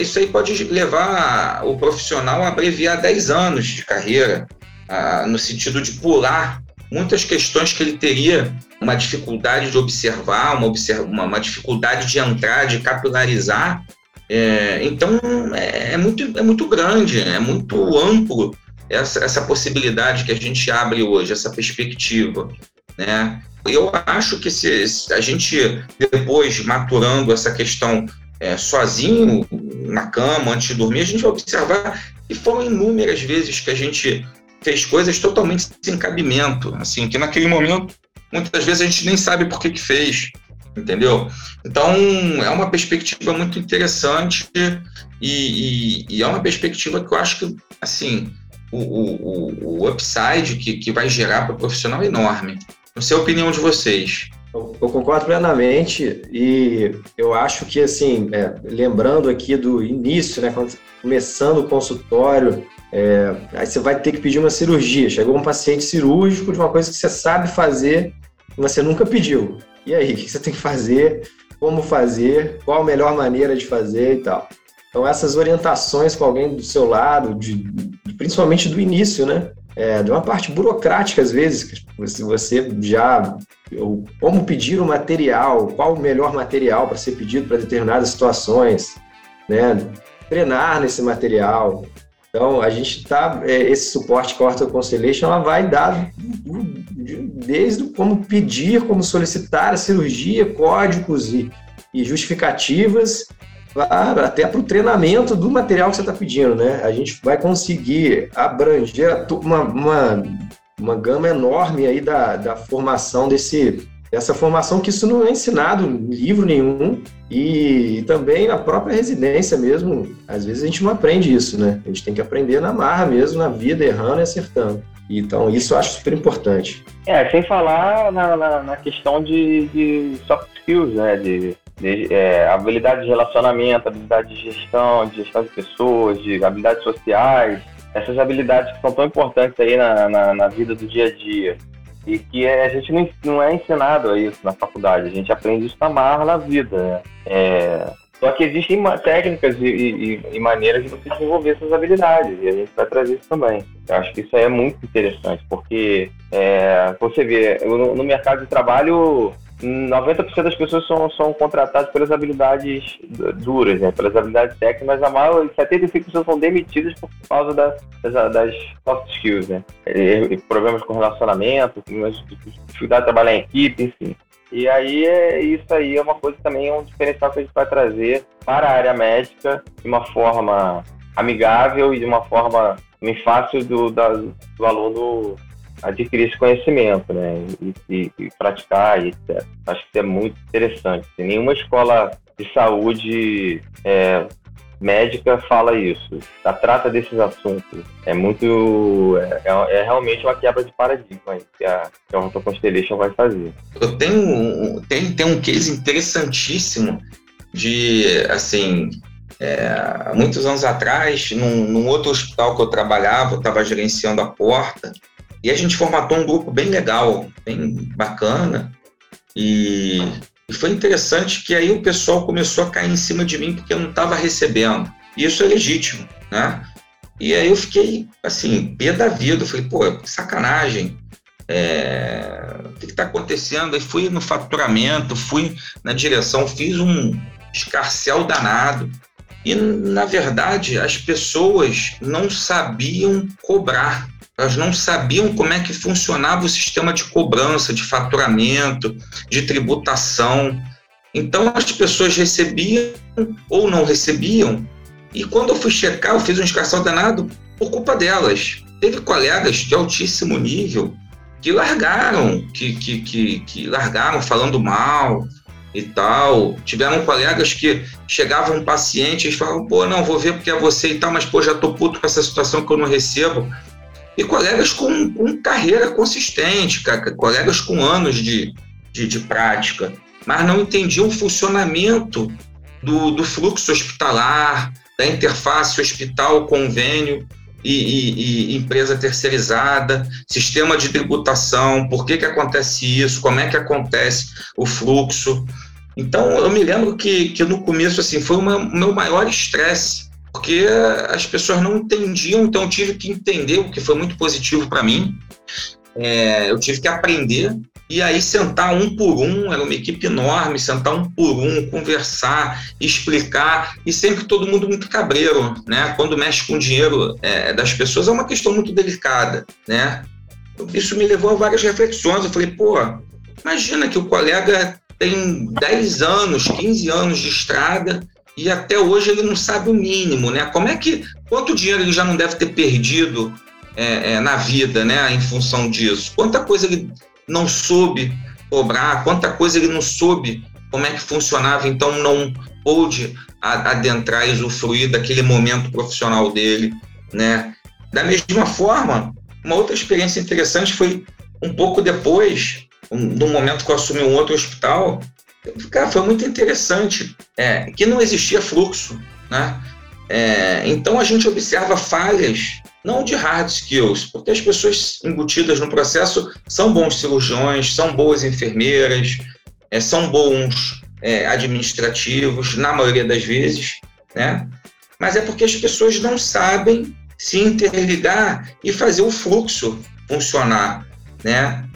Isso aí pode levar o profissional a abreviar 10 anos de carreira, no sentido de pular muitas questões que ele teria uma dificuldade de observar, uma, uma, uma dificuldade de entrar, de capilarizar, é, então, é, é, muito, é muito grande, é muito amplo essa, essa possibilidade que a gente abre hoje, essa perspectiva. Né? Eu acho que se, se a gente, depois, maturando essa questão é, sozinho, na cama, antes de dormir, a gente vai observar que foram inúmeras vezes que a gente fez coisas totalmente sem cabimento, assim, que naquele momento, muitas vezes a gente nem sabe por que, que fez entendeu? Então, é uma perspectiva muito interessante e, e, e, é uma perspectiva que eu acho que, assim, o, o, o upside que, que vai gerar para o profissional é enorme. Não sei a opinião de vocês. Eu, eu concordo plenamente e eu acho que, assim, é, lembrando aqui do início, né, quando, começando o consultório, é, aí você vai ter que pedir uma cirurgia. Chegou um paciente cirúrgico de uma coisa que você sabe fazer, e você nunca pediu. E aí, o que você tem que fazer? Como fazer? Qual a melhor maneira de fazer e tal. Então, essas orientações com alguém do seu lado, de, principalmente do início, né? É, de uma parte burocrática, às vezes, se você já. Como pedir o material, qual o melhor material para ser pedido para determinadas situações, né? Treinar nesse material, então, a gente está, é, esse suporte Ortho Constellation, ela vai dar desde como pedir, como solicitar a cirurgia, códigos e, e justificativas, para, até para o treinamento do material que você está pedindo, né? A gente vai conseguir abranger uma, uma, uma gama enorme aí da, da formação desse, essa formação que isso não é ensinado em livro nenhum e também na própria residência mesmo. Às vezes a gente não aprende isso, né? A gente tem que aprender na marra mesmo, na vida, errando e acertando. Então, isso eu acho super importante. É, sem falar na, na, na questão de, de, soft skills, né? De, de é, habilidade de relacionamento, habilidade de gestão, de gestão de pessoas, de habilidades sociais. Essas habilidades que são tão importantes aí na, na, na vida do dia a dia e que é, a gente não, não é ensinado a isso na faculdade, a gente aprende isso na marra na vida. Né? É, só que existem técnicas e, e, e, maneiras de você desenvolver essas habilidades, e a gente vai trazer isso também. Eu acho que isso aí é muito interessante, porque é, você vê, no, no mercado de trabalho, 90% das pessoas são, são contratadas pelas habilidades duras, né? pelas habilidades técnicas, mas a maior, 75% são demitidas por causa da, das, das, soft skills, né? E, problemas com relacionamento, dificuldade de trabalhar em equipe, enfim. E aí, é, isso aí é uma coisa também, é um diferencial que a gente vai trazer para a área médica de uma forma amigável e de uma forma bem fácil do, da, do aluno adquirir esse conhecimento, né? E, e, e praticar etc. Acho que isso é muito interessante. Nenhuma escola de saúde é, médica fala isso, a trata desses assuntos. É muito. É, é, é realmente uma quebra de paradigma que a, que a Auto Constellation vai fazer. Eu tenho, tenho, tenho um case interessantíssimo de, assim, é, muitos anos atrás, num, num, outro hospital que eu trabalhava, eu estava gerenciando a porta, e a gente formatou um grupo bem legal, bem bacana, e, e foi interessante que aí o pessoal começou a cair em cima de mim porque eu não estava recebendo. E isso é legítimo, né? E aí eu fiquei, assim, pé da vida. Falei, pô, sacanagem. É... O que está acontecendo? Aí fui no faturamento, fui na direção, fiz um escarcel danado. E, na verdade, as pessoas não sabiam cobrar. Elas não sabiam como é que funcionava o sistema de cobrança, de faturamento, de tributação. Então, as pessoas recebiam ou não recebiam. E quando eu fui checar, eu fiz um escarcel danado por culpa delas. Teve colegas de altíssimo nível que largaram, que, que, que, que largaram falando mal, e tal. Tiveram colegas que chegavam um paciente e falavam, pô, não, vou ver porque é você e tal, mas pô, já tô puto com essa situação que eu não recebo. E colegas com, com carreira consistente, colegas com anos de, de, de, prática, mas não entendiam o funcionamento do, do fluxo hospitalar, da interface hospital-convênio e, e, e, empresa terceirizada, sistema de tributação, por que, que acontece isso, como é que acontece o fluxo. Então, eu me lembro que, que no começo assim foi o meu maior estresse, porque as pessoas não entendiam, então eu tive que entender, o que foi muito positivo para mim. É, eu tive que aprender e aí sentar um por um, era uma equipe enorme, sentar um por um, conversar, explicar, e sempre todo mundo muito cabreiro, né? Quando mexe com o dinheiro é, das pessoas é uma questão muito delicada, né? Isso me levou a várias reflexões. Eu falei, pô, imagina que o colega tem 10 anos, 15 anos de estrada e até hoje ele não sabe o mínimo, né? Como é que, quanto dinheiro ele já não deve ter perdido é, é, na vida, né, em função disso? Quanta coisa ele não soube cobrar, quanta coisa ele não soube como é que funcionava, então não pôde adentrar e usufruir daquele momento profissional dele, né? Da mesma forma, uma outra experiência interessante foi um pouco depois, no momento que eu assumi um outro hospital, cara, foi muito interessante, é, que não existia fluxo, né? É, então a gente observa falhas não de hard skills, porque as pessoas embutidas no processo são bons cirurgiões, são boas enfermeiras, é, são bons é, administrativos, na maioria das vezes, né? Mas é porque as pessoas não sabem se interligar e fazer o fluxo funcionar, né?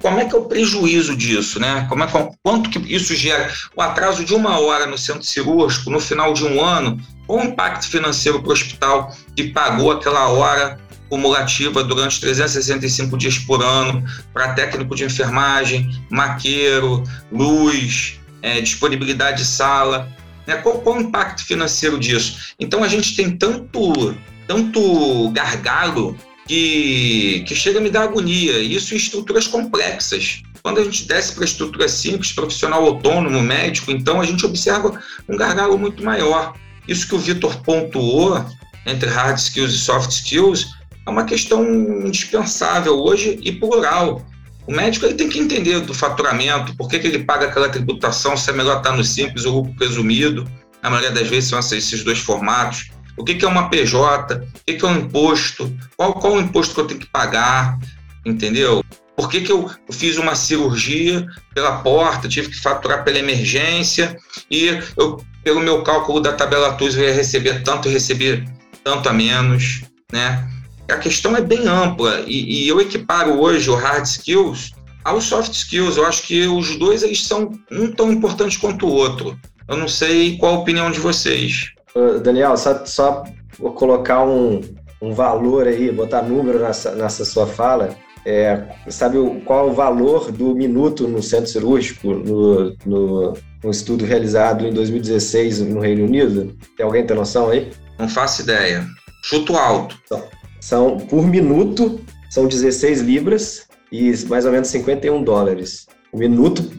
Como é que é o prejuízo disso, né? Como é, quanto que isso gera? O atraso de uma hora no centro cirúrgico, no final de um ano, qual o impacto financeiro para o hospital que pagou aquela hora cumulativa durante 365 dias por ano para técnico de enfermagem, maqueiro, luz, é, disponibilidade de sala? Né? Qual, qual o impacto financeiro disso? Então a gente tem tanto, tanto gargalo que, que chega a me dar agonia, isso em estruturas complexas. Quando a gente desce para estrutura simples, profissional autônomo, médico, então a gente observa um gargalo muito maior. Isso que o Vitor pontuou entre hard skills e soft skills é uma questão indispensável hoje e plural. O médico ele tem que entender do faturamento, por que, que ele paga aquela tributação, se é melhor estar no simples ou lucro presumido. Na maioria das vezes são esses dois formatos o que, que é uma PJ, o que, que é um imposto, qual, qual o imposto que eu tenho que pagar, entendeu? Por que, que eu fiz uma cirurgia pela porta, tive que faturar pela emergência e eu, pelo meu cálculo da tabela TUS eu ia receber tanto e receber tanto a menos, né? A questão é bem ampla e, e eu equiparo hoje o hard skills aos soft skills. Eu acho que os dois eles são um tão importantes quanto o outro. Eu não sei qual a opinião de vocês. Daniel, só, só vou colocar um, um valor aí, botar número nessa, nessa sua fala. É, sabe qual é o valor do minuto no centro cirúrgico no, no, no, estudo realizado em 2016 no Reino Unido? Tem alguém tem noção aí? Não faço ideia. Chuto alto. São, são por minuto, são 16 libras e mais ou menos 51 dólares. O minuto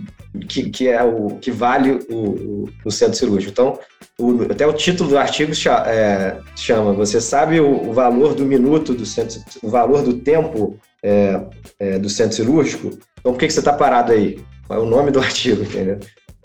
que, que é o que vale o, o, o centro cirúrgico. Então, o, até o título do artigo é, chama Você sabe o, o, valor do minuto do centro, o valor do tempo é, é, do centro cirúrgico? Então por que, que você está parado aí? Qual é o nome do artigo, entendeu?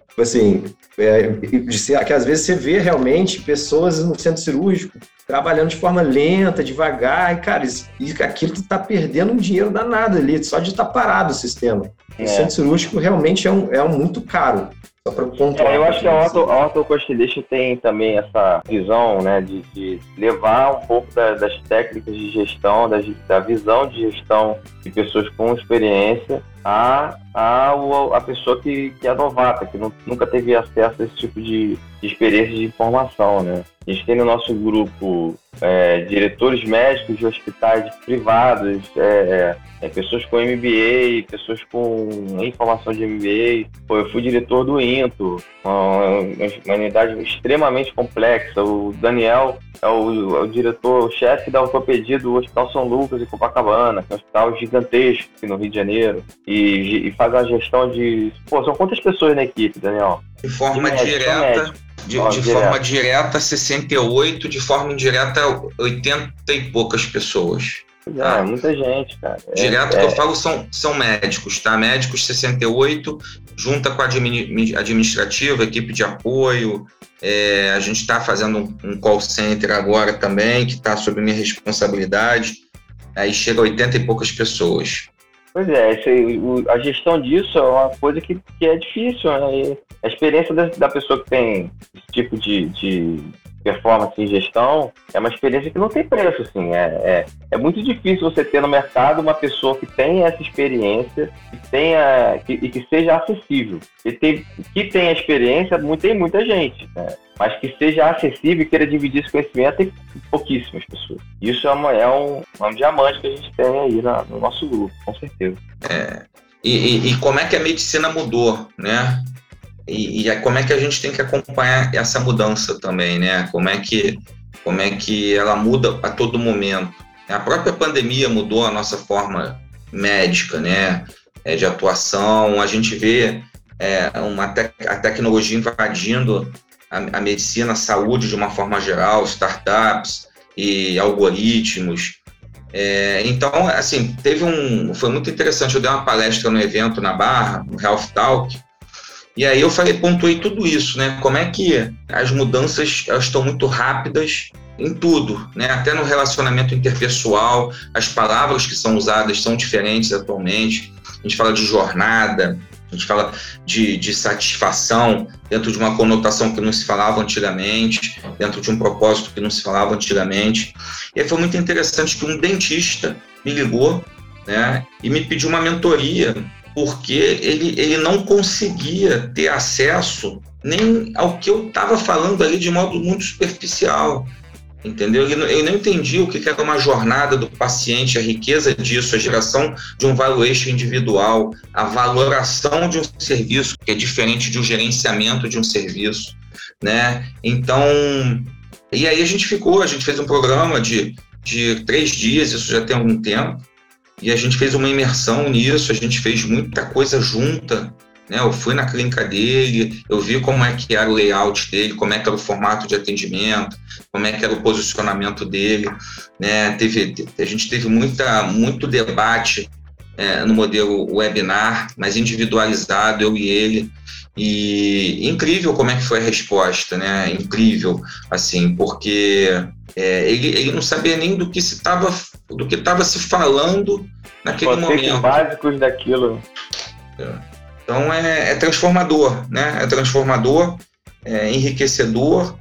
Tipo assim, é, que às vezes você vê realmente pessoas no centro cirúrgico trabalhando de forma lenta, devagar, e cara, isso, aquilo tu tá perdendo um dinheiro danado ali, só de estar tá parado o sistema. É. O centro cirúrgico realmente é um, é um muito caro. Só pontuar. É, eu acho que a Auto Constellation tem também essa visão né, de, de levar um pouco da, das técnicas de gestão, da, da visão de gestão de pessoas com experiência a, a, a pessoa que, que é novata, que não, nunca teve acesso a esse tipo de, de experiência de informação. Né? A gente tem no nosso grupo é, diretores médicos de hospitais privados, é, é, pessoas com MBA, pessoas com informação de MBA. Pô, eu fui diretor do INTO, uma, uma unidade extremamente complexa. O Daniel é o, é o diretor-chefe da ortopedia do Hospital São Lucas em Copacabana, que é um hospital gigantesco aqui no Rio de Janeiro, e, e faz a gestão de. Pô, são quantas pessoas na equipe, Daniel? De forma de direta. De, de forma direta, 68, de forma indireta, 80 e poucas pessoas. É, tá? muita gente, cara. É, Direto é, que eu falo são, são médicos, tá? Médicos 68, junta com a administrativa, equipe de apoio. É, a gente está fazendo um, um, call center agora também, que está sob minha responsabilidade. Aí chega a 80 e poucas pessoas. Pois é, o, a gestão disso é uma coisa que, que é difícil, né? a experiência da, da, pessoa que tem esse tipo de, de performance em gestão é uma experiência que não tem preço, assim. É, é, é, muito difícil você ter no mercado uma pessoa que tenha essa experiência que tenha, que, e que seja acessível. E tem, que tenha experiência, tem muita gente, né? mas que seja acessível e queira dividir esse conhecimento, tem pouquíssimas pessoas. Isso é, uma, é um, um diamante que a gente tem aí na, no nosso grupo, com certeza. É. E, e, e como é que a medicina mudou, né? E, e como é que a gente tem que acompanhar essa mudança também, né? Como é que, como é que ela muda a todo momento. A própria pandemia mudou a nossa forma médica, né? É, de atuação. A gente vê é, uma te a tecnologia invadindo a, a, medicina, a saúde de uma forma geral, startups e algoritmos. É, então, assim, teve um. Foi muito interessante. Eu dei uma palestra no evento na Barra, no Health Talk, e aí eu falei, pontuei tudo isso, né? Como é que as mudanças elas estão muito rápidas em tudo, né? Até no relacionamento interpessoal, as palavras que são usadas são diferentes atualmente. A gente fala de jornada, a gente fala de, de satisfação dentro de uma conotação que não se falava antigamente, dentro de um propósito que não se falava antigamente. E aí foi muito interessante que um dentista me ligou né, e me pediu uma mentoria porque ele, ele não conseguia ter acesso nem ao que eu estava falando ali de modo muito superficial. Entendeu? Ele não, não entendia o que era uma jornada do paciente, a riqueza disso, a geração de um valuation individual, a valoração de um serviço, que é diferente de um gerenciamento de um serviço. Né? Então, e aí a gente ficou, a gente fez um programa de, de três dias, isso já tem algum tempo, e a gente fez uma imersão nisso, a gente fez muita coisa junta. Né? Eu fui na clínica dele, eu vi como é que era o layout dele, como é que era o formato de atendimento, como é que era o posicionamento dele. Né? Teve, a gente teve muita, muito debate é, no modelo webinar, mas individualizado, eu e ele. E incrível como é que foi a resposta, né? Incrível, assim, porque é, ele, ele não sabia nem do que se estava do que estava se falando naquele momento. básicos daquilo. É. Então é, é, transformador, né? É transformador, é enriquecedor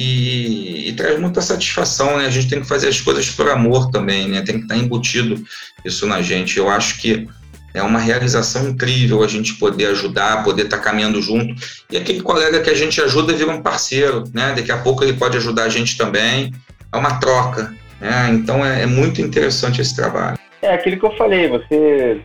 e, e, traz muita satisfação, né? A gente tem que fazer as coisas por amor também, né? Tem que estar embutido isso na gente. Eu acho que é uma realização incrível a gente poder ajudar, poder estar caminhando junto. E aquele colega que a gente ajuda vira um parceiro, né? Daqui a pouco ele pode ajudar a gente também. É uma troca. Né? Então é, é muito interessante esse trabalho. É aquilo que eu falei, você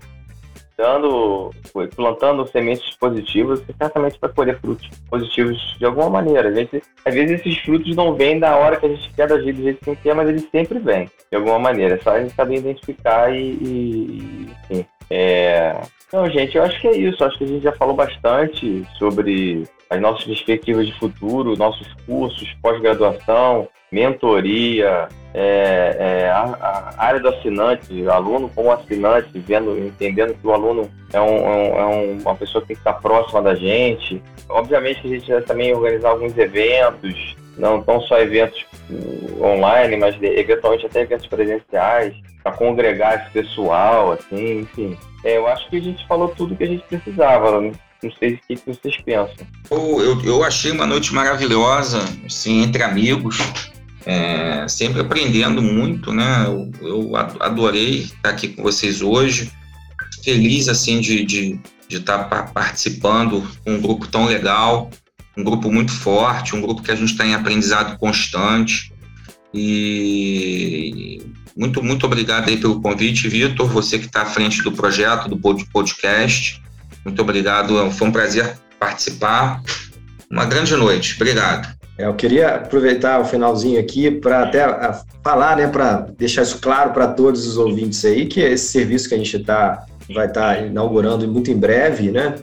dando, plantando sementes positivas, certamente vai colher frutos positivos de alguma maneira. A gente, às vezes esses frutos não vêm da hora que a gente quer, da jeito, do jeito que a gente quer, mas eles sempre vêm, de alguma maneira. É só a gente saber identificar e, e enfim, é, Não, gente, eu acho que é isso. Acho que a gente já falou bastante sobre as nossas perspectivas de futuro, nossos cursos, pós-graduação, mentoria, é, é, a, a, área do assinante, aluno como assinante, vendo, entendendo que o aluno é, um, é, um, é uma pessoa que tem que estar próxima da gente. Obviamente que a gente vai também organizar alguns eventos, não tão só eventos online, mas eventualmente até eventos presenciais, para congregar esse pessoal, assim, enfim. É, eu acho que a gente falou tudo que a gente precisava. Não sei o que vocês pensam. Eu, eu, achei uma noite maravilhosa, assim, entre amigos, é, sempre aprendendo muito, né? Eu, eu, adorei estar aqui com vocês hoje, feliz, assim, de, de, de estar participando com um grupo tão legal, um grupo muito forte, um grupo que a gente está em aprendizado constante. E muito, muito obrigado aí pelo convite, Vitor, você que está à frente do projeto, do podcast. Muito obrigado, foi um prazer participar. Uma grande noite, obrigado. É, eu queria aproveitar o finalzinho aqui para até falar, né, para deixar isso claro para todos os ouvintes aí, que esse serviço que a gente tá, vai estar tá inaugurando muito em breve, né,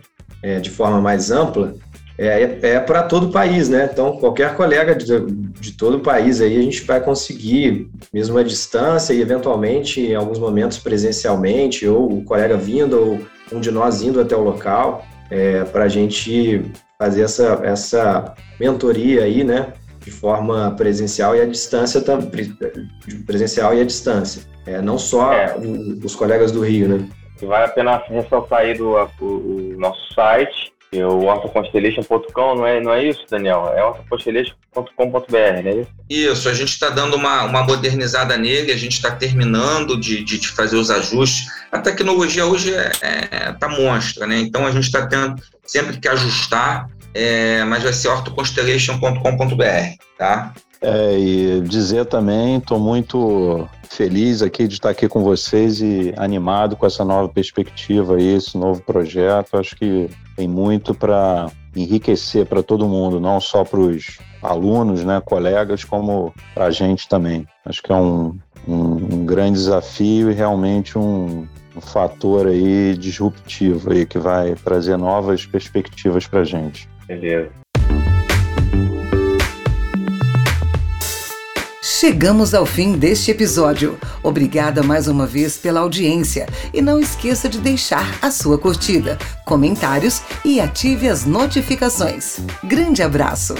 é, de forma mais ampla, é, é para todo o país, né? Então, qualquer colega de, de todo o país aí, a gente vai conseguir, mesmo à distância e eventualmente em alguns momentos presencialmente, ou o colega vindo, ou um de nós indo até o local, é, para a gente fazer essa, essa mentoria aí, né? De forma presencial e à distância, presencial e à distância. É, não só é. os colegas do Rio, né? Vale a pena ressaltar aí do, o, o nosso site, é o hortaconstellation.com, não é, não é isso, Daniel? É hortaconstellation.com.br, não é isso? Isso, a gente está dando uma, uma modernizada nele, a gente está terminando de, de, de, fazer os ajustes. A tecnologia hoje está é, é, tá monstra, né? Então a gente está tendo sempre que ajustar, é, mas vai ser hortaconstellation.com.br, tá? É, e dizer também, estou muito feliz aqui de estar aqui com vocês e animado com essa nova perspectiva aí, esse novo projeto. Acho que tem muito para enriquecer para todo mundo, não só para os alunos, né, colegas, como para a gente também. Acho que é um, um, um grande desafio e realmente um, um, fator aí disruptivo aí que vai trazer novas perspectivas para a gente. Beleza. Chegamos ao fim deste episódio. Obrigada mais uma vez pela audiência e não esqueça de deixar a sua curtida, comentários e ative as notificações. Grande abraço!